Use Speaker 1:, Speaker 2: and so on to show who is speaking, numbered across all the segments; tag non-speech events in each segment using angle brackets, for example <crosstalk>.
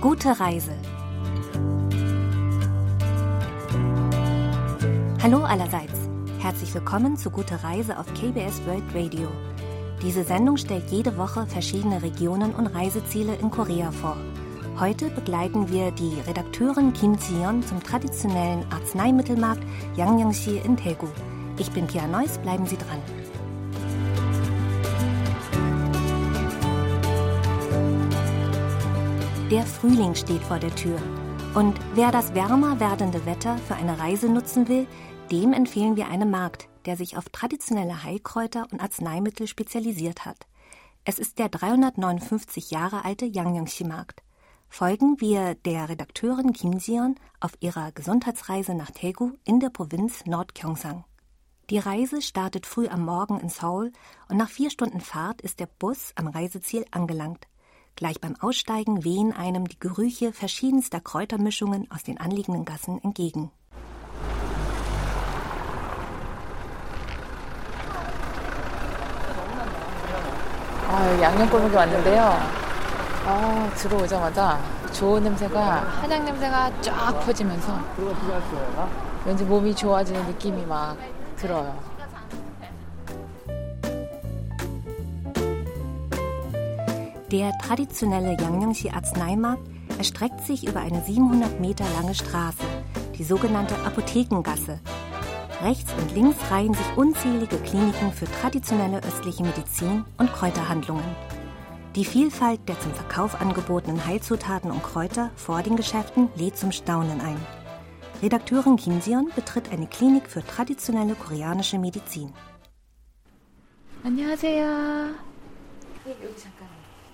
Speaker 1: Gute Reise. Hallo allerseits. Herzlich willkommen zu Gute Reise auf KBS World Radio. Diese Sendung stellt jede Woche verschiedene Regionen und Reiseziele in Korea vor. Heute begleiten wir die Redakteurin Kim Zion zum traditionellen Arzneimittelmarkt Yangyangsi in Daegu. Ich bin Pia Neuss, bleiben Sie dran. Der Frühling steht vor der Tür. Und wer das wärmer werdende Wetter für eine Reise nutzen will, dem empfehlen wir einen Markt, der sich auf traditionelle Heilkräuter und Arzneimittel spezialisiert hat. Es ist der 359 Jahre alte Yangyangsi-Markt. Folgen wir der Redakteurin Kim Sion auf ihrer Gesundheitsreise nach Daegu in der Provinz Nordgyeongsang. Die Reise startet früh am Morgen in Seoul und nach vier Stunden Fahrt ist der Bus am Reiseziel angelangt. Gleich beim Aussteigen wehen einem die Gerüche verschiedenster Kräutermischungen aus den anliegenden Gassen entgegen.
Speaker 2: 아, 양념골목에 왔는데요. 아, 들어오자마자 좋은 냄새가 한약 냄새가 쫙 퍼지면서 왠지 몸이 좋아지는 느낌이 막 들어요.
Speaker 1: Der traditionelle Yangnangshi Arzneimarkt erstreckt sich über eine 700 Meter lange Straße, die sogenannte Apothekengasse, Rechts und links reihen sich unzählige Kliniken für traditionelle östliche Medizin und Kräuterhandlungen. Die Vielfalt der zum Verkauf angebotenen Heilzutaten und Kräuter vor den Geschäften lädt zum Staunen ein. Redakteurin Kim Sion betritt eine Klinik für traditionelle koreanische Medizin.
Speaker 2: 안녕하세요.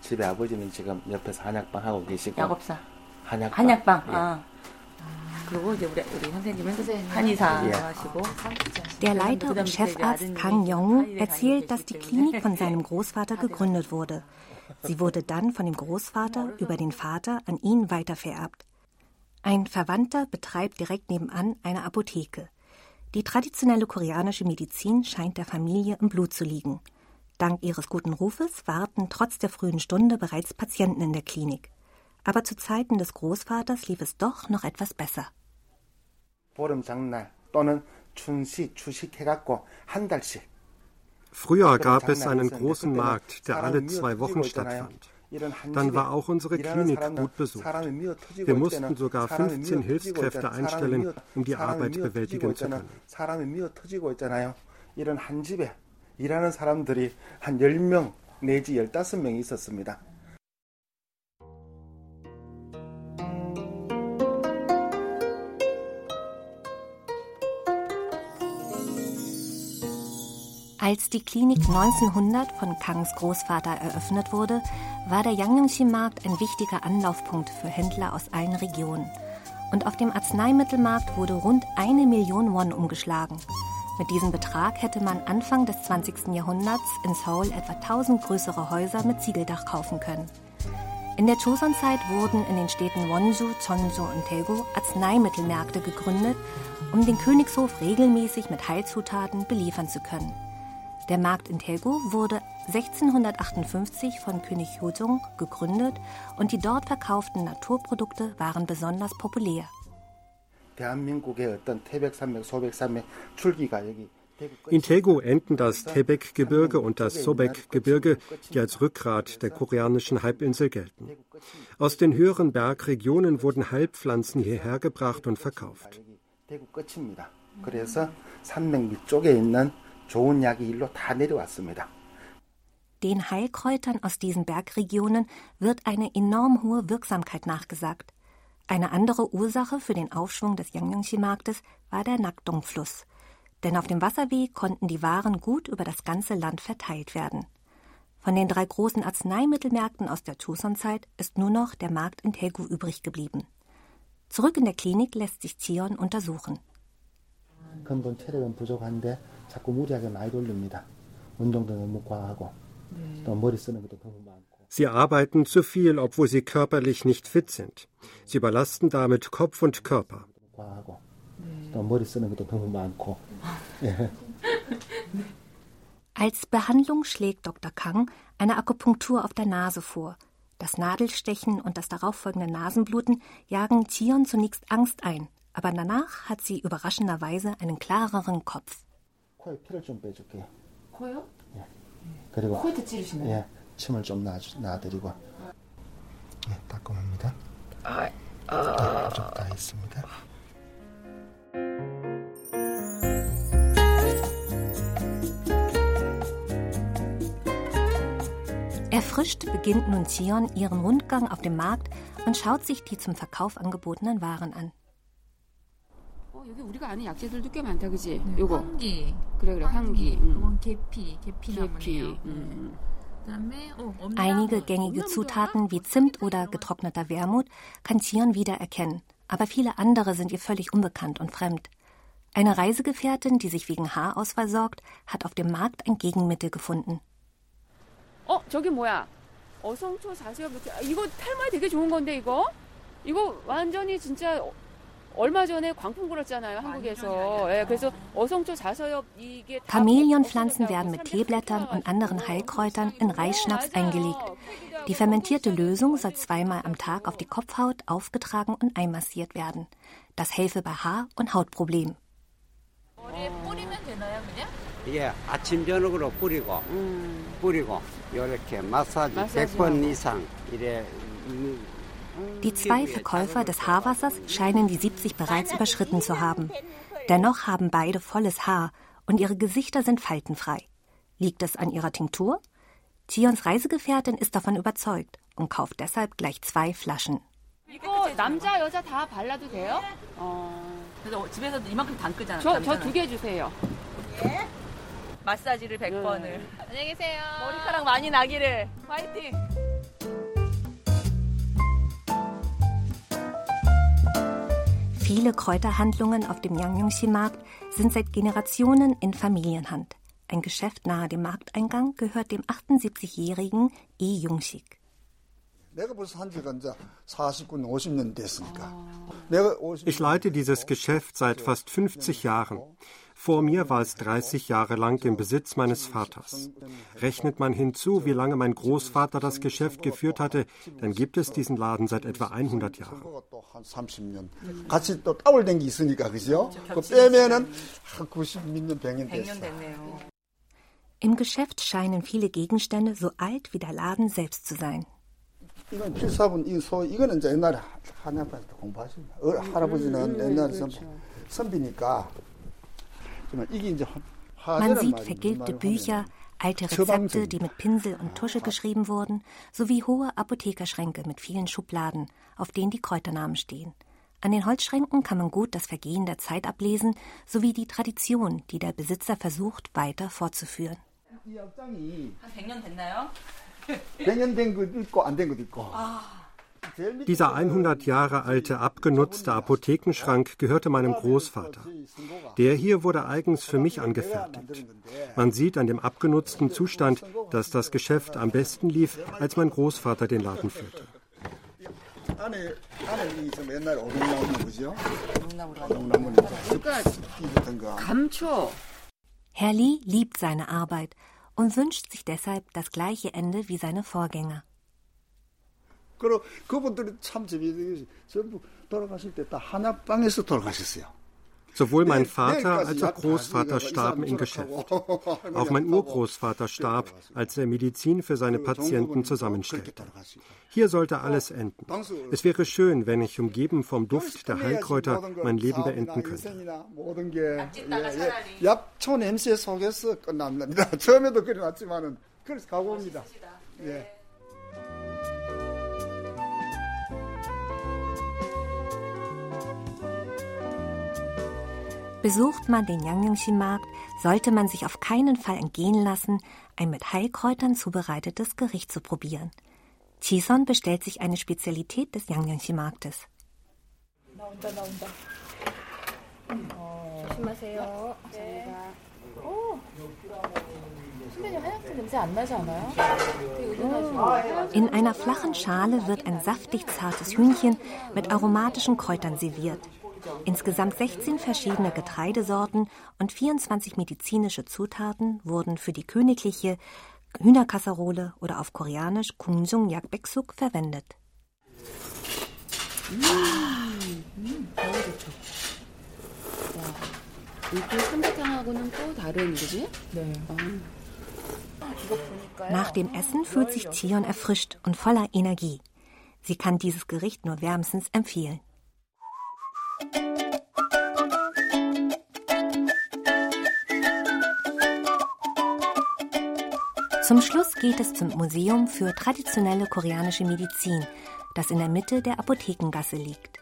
Speaker 3: 집에 아버지는 지금 옆에서 한약방 하고 계시고
Speaker 2: 약업사.
Speaker 3: 한약방,
Speaker 2: 한약방.
Speaker 3: 예.
Speaker 2: 아. 그리고 이제 우리, 우리 선생님은 한의사
Speaker 3: 예.
Speaker 2: 하시고
Speaker 1: Der Leiter und Chefarzt Kang Yong erzählt, dass die Klinik von seinem <laughs> Großvater gegründet wurde. Sie wurde dann von dem Großvater <laughs> über den Vater an ihn weitervererbt. Ein Verwandter betreibt direkt nebenan eine Apotheke. Die traditionelle koreanische Medizin scheint der Familie im Blut zu liegen. Dank ihres guten Rufes warten trotz der frühen Stunde bereits Patienten in der Klinik. Aber zu Zeiten des Großvaters lief es doch noch etwas besser.
Speaker 4: Früher gab es einen großen Markt, der alle zwei Wochen stattfand. Dann war auch unsere Klinik gut besucht. Wir mussten sogar 15 Hilfskräfte einstellen, um die Arbeit bewältigen zu können.
Speaker 3: 사람이 미어 터지고 있잖아요. 이런 한 집에 일하는 사람들이 한 10명 내지 15명이 있었습니다.
Speaker 1: Als die Klinik 1900 von Kangs Großvater eröffnet wurde, war der Yangnyeongsi-Markt ein wichtiger Anlaufpunkt für Händler aus allen Regionen. Und auf dem Arzneimittelmarkt wurde rund eine Million Won umgeschlagen. Mit diesem Betrag hätte man Anfang des 20. Jahrhunderts in Seoul etwa 1000 größere Häuser mit Ziegeldach kaufen können. In der Joseon-Zeit wurden in den Städten Wonju, Cheonju und Daegu Arzneimittelmärkte gegründet, um den Königshof regelmäßig mit Heilzutaten beliefern zu können. Der Markt in Daegu wurde 1658 von König Hojong gegründet und die dort verkauften Naturprodukte waren besonders populär.
Speaker 3: 대한민국의 어떤 태백산맥, 소백산맥 줄기가 여기 대구
Speaker 4: In Daegu enden das Taebaek-Gebirge und das Sobek-Gebirge, die als Rückgrat der koreanischen Halbinsel gelten. Aus den höheren Bergregionen wurden Heilpflanzen hierher gebracht und verkauft.
Speaker 3: 여기 대구 끝입니다. 그래서 산맥 밑쪽에 있는 좋은 약이 일로 다 내려왔습니다.
Speaker 1: Den Heilkräutern aus diesen Bergregionen wird eine enorm hohe Wirksamkeit nachgesagt. Eine andere Ursache für den Aufschwung des Yangyangsi-Marktes war der Nakdong-Fluss. Denn auf dem Wasserweg konnten die Waren gut über das ganze Land verteilt werden. Von den drei großen Arzneimittelmärkten aus der Joseon-Zeit ist nur noch der Markt in Daegu übrig geblieben. Zurück in der Klinik lässt sich Zion untersuchen.
Speaker 3: 근본 체력은 부족한데 자꾸 무리하게 많이 돌립니다. 운동도 너무 과하고 또 머리 쓰는 것도 너무 많고
Speaker 4: Sie arbeiten zu viel, obwohl sie körperlich nicht fit sind. Sie überlasten damit Kopf und Körper. <laughs>
Speaker 1: Als Behandlung schlägt Dr. Kang eine Akupunktur auf der Nase vor. Das Nadelstechen und das darauffolgende Nasenbluten jagen Chion zunächst Angst ein, aber danach hat sie überraschenderweise einen klareren Kopf.
Speaker 3: 코에 피를 좀 빼줄게요. 코요? 예. 그리고 코에 찌르시나요? 예. 침을 좀 놔, 놔드리고. 예, 따끔합니다. 아, 아. 좀다 있습니다.
Speaker 1: Erfrischt beginnt nun Zion ihren Rundgang auf dem Markt und schaut sich die zum Verkauf angebotenen Waren an.
Speaker 2: 여기 우리가 아는 약재들도 꽤 많다, 그지? 네, 요거.
Speaker 5: 황기.
Speaker 2: 그래, 그래, 황기.
Speaker 5: 응. 이건 계피, 계피나무네요.
Speaker 1: 음. Einige gängige Zutaten wie Zimt oder getrockneter Wermut kann Zion wiedererkennen, aber viele andere sind ihr völlig unbekannt und fremd. Eine Reisegefährtin, die sich wegen Haarausfall sorgt, hat auf dem Markt ein Gegenmittel gefunden.
Speaker 2: 어, 저기 뭐야? 어성초 자수엽 이거 탈모에 되게 좋은 건데 이거? 이거 완전히 진짜
Speaker 1: Chameleonpflanzen werden mit Teeblättern und anderen Heilkräutern in Reisschnaps eingelegt. Die fermentierte Lösung soll zweimal am Tag auf die Kopfhaut aufgetragen und einmassiert werden. Das helfe bei Haar- und Hautproblemen.
Speaker 6: 예, 아침 저녁으로 뿌리고 뿌리고 이렇게 마사지 100번 이상 이래
Speaker 1: Die zwei Verkäufer des Haarwassers scheinen die 70 bereits überschritten zu haben. Dennoch haben beide volles Haar und ihre Gesichter sind faltenfrei. Liegt es an ihrer Tinktur? Tions Reisegefährtin ist davon überzeugt und kauft deshalb gleich zwei Flaschen.
Speaker 2: 이거 남자 여자 다 발라도 돼요? 어.
Speaker 5: 그래서 집에서 이만큼 담그잖아요.
Speaker 2: 저저 개 주세요.
Speaker 5: 예? 마사지를 100번을. 음. 안녕히 계세요. 머리카락 많이 나기를. 화이팅.
Speaker 1: Viele Kräuterhandlungen auf dem Yangyongsi-Markt sind seit Generationen in Familienhand. Ein Geschäft nahe dem Markteingang gehört dem 78-jährigen Lee Jung-sik.
Speaker 4: Ich leite dieses Geschäft seit fast 50 Jahren. Vor mir war es 30 Jahre lang im Besitz meines Vaters. Rechnet man hinzu, wie lange mein Großvater das Geschäft geführt hatte, dann gibt es diesen Laden seit etwa 100 Jahren.
Speaker 1: Im Geschäft scheinen viele Gegenstände so alt wie der Laden selbst zu sein.
Speaker 3: 이건 필사본 이 소 이거는 이제 옛날에 한약반에서 공부하십니다. 할아버지는 옛날에 선비니까
Speaker 1: man sieht vergilbte Bücher, alte Rezepte, die mit Pinsel und Tusche geschrieben wurden, sowie hohe Apothekerschränke mit vielen Schubladen, auf denen die Kräuternamen stehen. An den Holzschränken kann man gut das Vergehen der Zeit ablesen, sowie die Tradition, die der Besitzer versucht, weiter fortzuführen.
Speaker 4: Dieser 100 Jahre alte abgenutzte Apothekenschrank gehörte meinem Großvater. Der hier wurde eigens für mich angefertigt. Man sieht an dem abgenutzten Zustand, dass das Geschäft am besten lief, als mein Großvater den Laden führte.
Speaker 1: Herr Lee liebt seine Arbeit und wünscht sich deshalb das gleiche Ende wie seine Vorgänger.
Speaker 3: 그리고 그분들이 참 재미있는 전부 돌아가실 때 다 하나방에서 돌아가셨어요.
Speaker 4: Sowohl mein Vater als auch Großvater starben im Geschäft. Auch mein Urgroßvater starb, als er Medizin für seine Patienten zusammenstellte. Hier sollte alles enden. Es wäre schön, wenn ich, umgeben vom Duft der Heilkräuter, mein Leben beenden könnte.
Speaker 3: 약 <laughs>
Speaker 1: Besucht man den Yangyongsi-Markt, sollte man sich auf keinen Fall entgehen lassen, ein mit Heilkräutern zubereitetes Gericht zu probieren. Chison bestellt sich eine Spezialität des Yangyongsi-Marktes. In einer flachen Schale wird ein saftig zartes Hühnchen mit aromatischen Kräutern serviert. Insgesamt 16 verschiedene Getreidesorten und 24 medizinische Zutaten wurden für die königliche Hühnerkasserole oder auf Koreanisch Kungjung Yakbeksuk verwendet. 음, Nach dem Essen fühlt sich Zion erfrischt und voller Energie. Sie kann dieses Gericht nur wärmstens empfehlen. Zum Schluss geht es zum Museum für traditionelle koreanische Medizin, das in der Mitte der Apothekengasse liegt.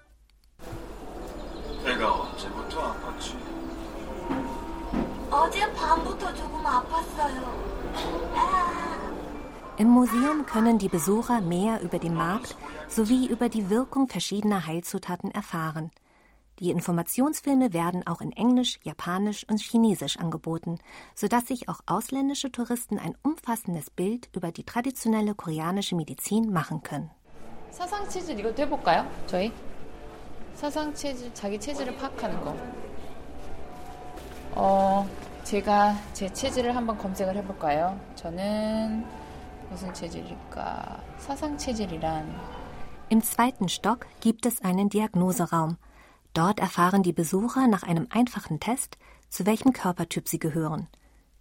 Speaker 1: Im Museum können die Besucher mehr über den Markt sowie über die Wirkung verschiedener Heilzutaten erfahren. Die Informationsfilme werden auch in Englisch, Japanisch und Chinesisch angeboten, sodass sich auch ausländische Touristen ein umfassendes Bild über die traditionelle koreanische Medizin machen können.
Speaker 2: 사상 체질 이것도 해볼까요? 저희 사상 체질 자기 체질을 파악하는 거. 어 제가 제 체질을 한번 검색을 해볼까요? 저는 무슨 체질일까? 사상 체질이란
Speaker 1: Im zweiten Stock gibt es einen Diagnoseraum. Dort erfahren die Besucher nach einem einfachen Test, zu welchem Körpertyp sie gehören.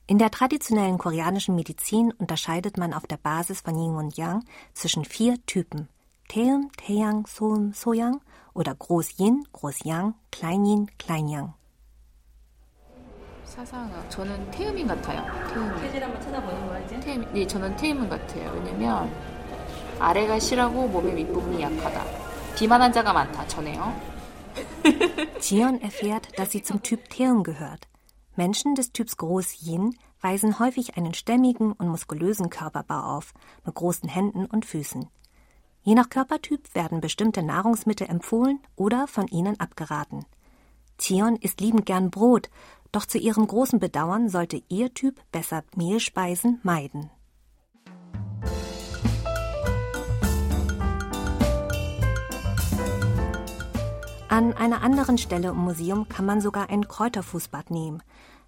Speaker 1: In der traditionellen koreanischen Medizin unterscheidet man auf der Basis von Yin und Yang zwischen vier Typen: Taeum, Taeyang, Soum, Soyang oder Groß Yin, Groß Yang, Klein Yin, Klein Yang.
Speaker 2: 사상아, 저는 태음인 같아요. 태음. 체질 한번 찾아보는 거야 이제? 태음, 네, 저는 태음인 같아요. 왜냐면 아래가 실하고 몸의 윗부분이 약하다. 비만한 자가 많다. 전에요.
Speaker 1: Chion erfährt, dass sie zum Typ Theum gehört. Menschen des Typs Groß Yin weisen häufig einen stämmigen und muskulösen Körperbau auf, mit großen Händen und Füßen. Je nach Körpertyp werden bestimmte Nahrungsmittel empfohlen oder von ihnen abgeraten. Zion isst liebend gern Brot, doch zu ihrem großen Bedauern sollte ihr Typ besser Mehlspeisen meiden. An einer anderen Stelle im Museum kann man sogar ein Kräuterfußbad nehmen.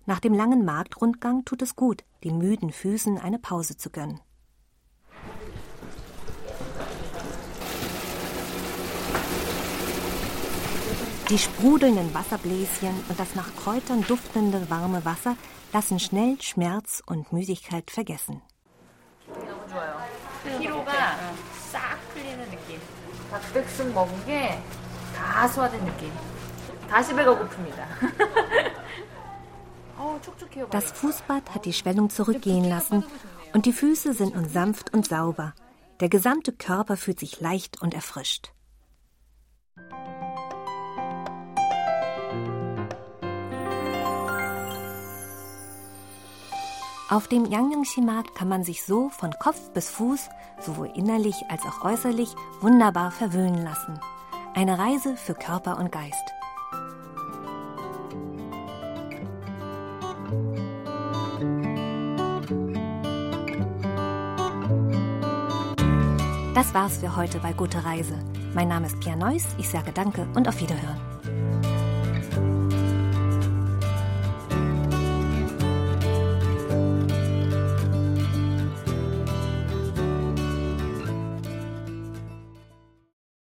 Speaker 1: Nach dem langen Marktrundgang tut es gut, den müden Füßen eine Pause zu gönnen. Die sprudelnden Wasserbläschen und das nach Kräutern duftende warme Wasser lassen schnell Schmerz und Müdigkeit vergessen. <laughs> Das Fußbad hat die Schwellung zurückgehen lassen und die Füße sind nun sanft und sauber. Der gesamte Körper fühlt sich leicht und erfrischt. Auf dem Yangyongshi-Markt kann man sich so von Kopf bis Fuß, sowohl innerlich als auch äußerlich, wunderbar verwöhnen lassen. Eine Reise für Körper und Geist. Das war's für heute bei Gute Reise. Mein Name ist Pia Neuss, ich sage Danke und auf Wiederhören.